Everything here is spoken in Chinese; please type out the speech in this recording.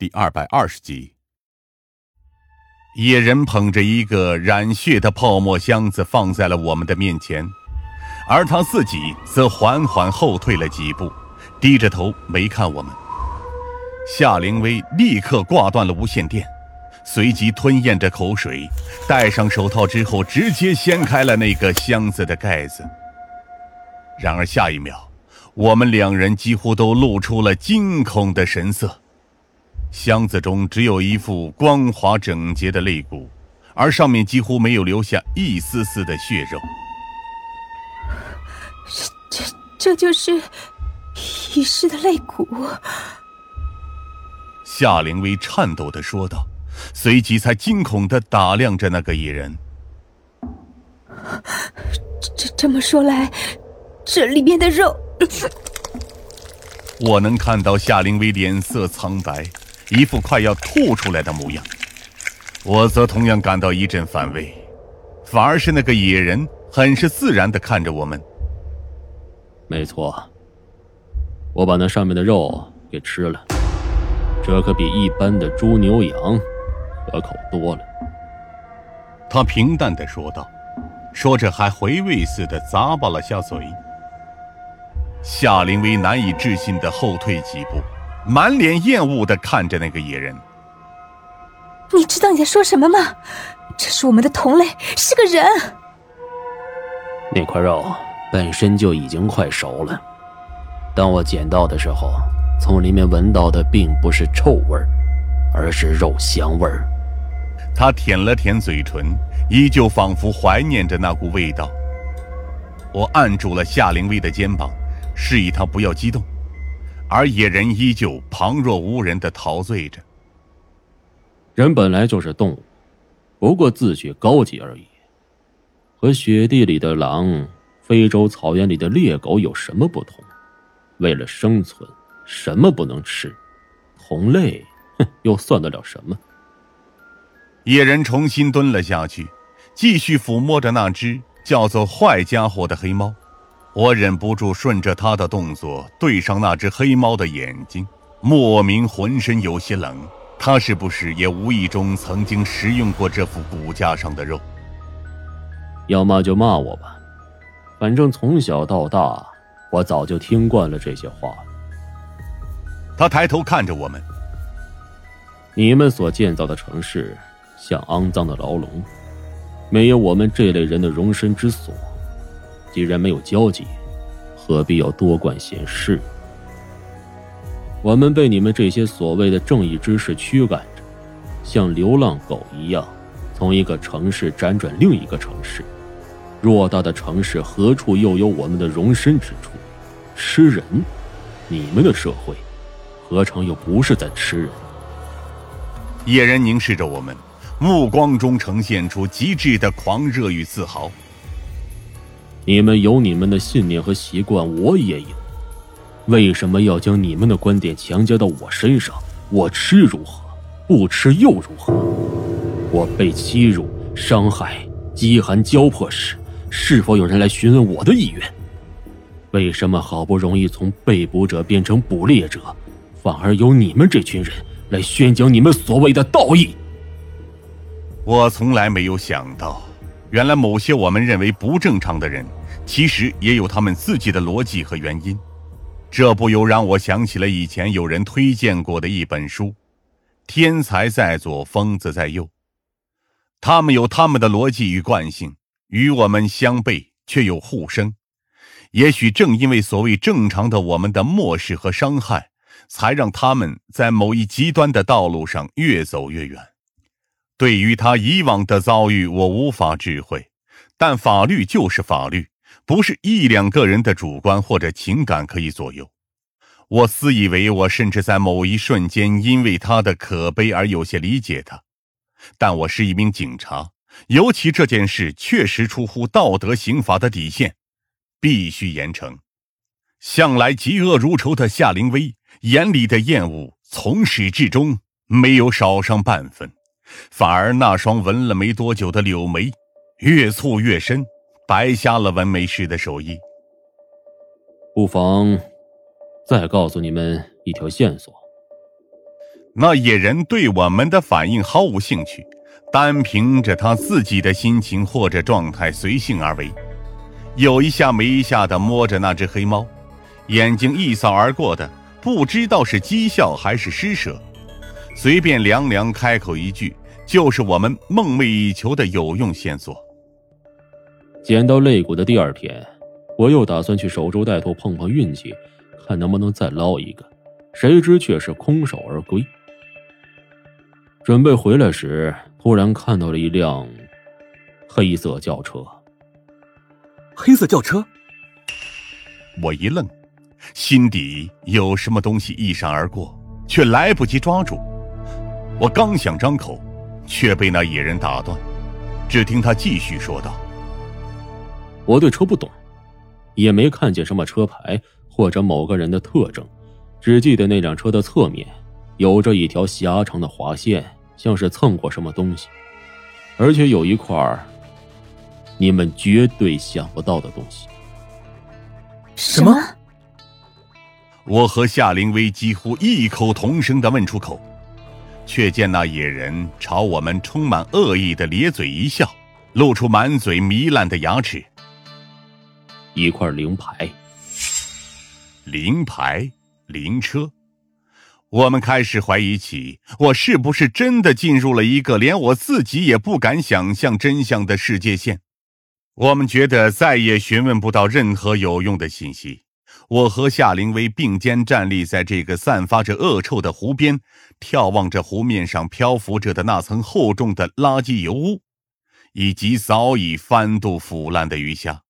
第二百二十集。野人捧着一个染血的泡沫箱子放在了我们的面前，而他自己则缓缓后退了几步，低着头没看我们。夏灵薇立刻挂断了无线电，随即吞咽着口水，戴上手套之后，直接掀开了那个箱子的盖子。然而下一秒，我们两人几乎都露出了惊恐的神色。箱子中只有一副光滑整洁的肋骨，而上面几乎没有留下一丝丝的血肉。这这就是遗失的肋骨。夏灵薇颤抖的说道，随即才惊恐的打量着那个野人。这这么说来，这里面的肉……我能看到夏灵薇脸色苍白。一副快要吐出来的模样，我则同样感到一阵反胃，反而是那个野人很是自然的看着我们。没错，我把那上面的肉给吃了，这可比一般的猪牛羊可口多了。他平淡的说道，说着还回味似的咂巴了下嘴。夏灵薇难以置信的后退几步。满脸厌恶的看着那个野人。你知道你在说什么吗？这是我们的同类，是个人。那块肉本身就已经快熟了，当我捡到的时候，从里面闻到的并不是臭味而是肉香味儿。他舔了舔嘴唇，依旧仿佛怀念着那股味道。我按住了夏灵薇的肩膀，示意她不要激动。而野人依旧旁若无人的陶醉着。人本来就是动物，不过自诩高级而已。和雪地里的狼、非洲草原里的猎狗有什么不同？为了生存，什么不能吃？同类，哼，又算得了什么？野人重新蹲了下去，继续抚摸着那只叫做“坏家伙”的黑猫。我忍不住顺着他的动作对上那只黑猫的眼睛，莫名浑身有些冷。他是不是也无意中曾经食用过这副骨架上的肉？要骂就骂我吧，反正从小到大，我早就听惯了这些话了。他抬头看着我们。你们所建造的城市像肮脏的牢笼，没有我们这类人的容身之所。既然没有交集，何必要多管闲事？我们被你们这些所谓的正义之士驱赶着，像流浪狗一样，从一个城市辗转另一个城市。偌大的城市，何处又有我们的容身之处？吃人？你们的社会，何尝又不是在吃人？野人凝视着我们，目光中呈现出极致的狂热与自豪。你们有你们的信念和习惯，我也有。为什么要将你们的观点强加到我身上？我吃如何？不吃又如何？我被欺辱、伤害、饥寒交迫时，是否有人来询问我的意愿？为什么好不容易从被捕者变成捕猎者，反而由你们这群人来宣讲你们所谓的道义？我从来没有想到，原来某些我们认为不正常的人。其实也有他们自己的逻辑和原因，这不由让我想起了以前有人推荐过的一本书，《天才在左，疯子在右》。他们有他们的逻辑与惯性，与我们相悖却又互生。也许正因为所谓正常的我们的漠视和伤害，才让他们在某一极端的道路上越走越远。对于他以往的遭遇，我无法智慧，但法律就是法律。不是一两个人的主观或者情感可以左右。我私以为我甚至在某一瞬间因为他的可悲而有些理解他，但我是一名警察，尤其这件事确实出乎道德刑法的底线，必须严惩。向来嫉恶如仇的夏灵薇眼里的厌恶从始至终没有少上半分，反而那双纹了没多久的柳眉越蹙越深。白瞎了纹眉师的手艺。不妨再告诉你们一条线索。那野人对我们的反应毫无兴趣，单凭着他自己的心情或者状态随性而为，有一下没一下的摸着那只黑猫，眼睛一扫而过的，不知道是讥笑还是施舍，随便凉凉开口一句，就是我们梦寐以求的有用线索。捡到肋骨的第二天，我又打算去守株待兔碰碰运气，看能不能再捞一个，谁知却是空手而归。准备回来时，突然看到了一辆黑色轿车。黑色轿车，我一愣，心底有什么东西一闪而过，却来不及抓住。我刚想张口，却被那野人打断。只听他继续说道：“我对车不懂，也没看见什么车牌或者某个人的特征，只记得那辆车的侧面有着一条狭长的划线。”像是蹭过什么东西，而且有一块你们绝对想不到的东西。什么？我和夏灵薇几乎异口同声的问出口，却见那野人朝我们充满恶意的咧嘴一笑，露出满嘴糜烂的牙齿。一块灵牌，灵牌，灵车。我们开始怀疑起我是不是真的进入了一个连我自己也不敢想象真相的世界线。我们觉得再也询问不到任何有用的信息。我和夏灵薇并肩站立在这个散发着恶臭的湖边，眺望着湖面上漂浮着的那层厚重的垃圾油污，以及早已翻肚腐烂的鱼虾。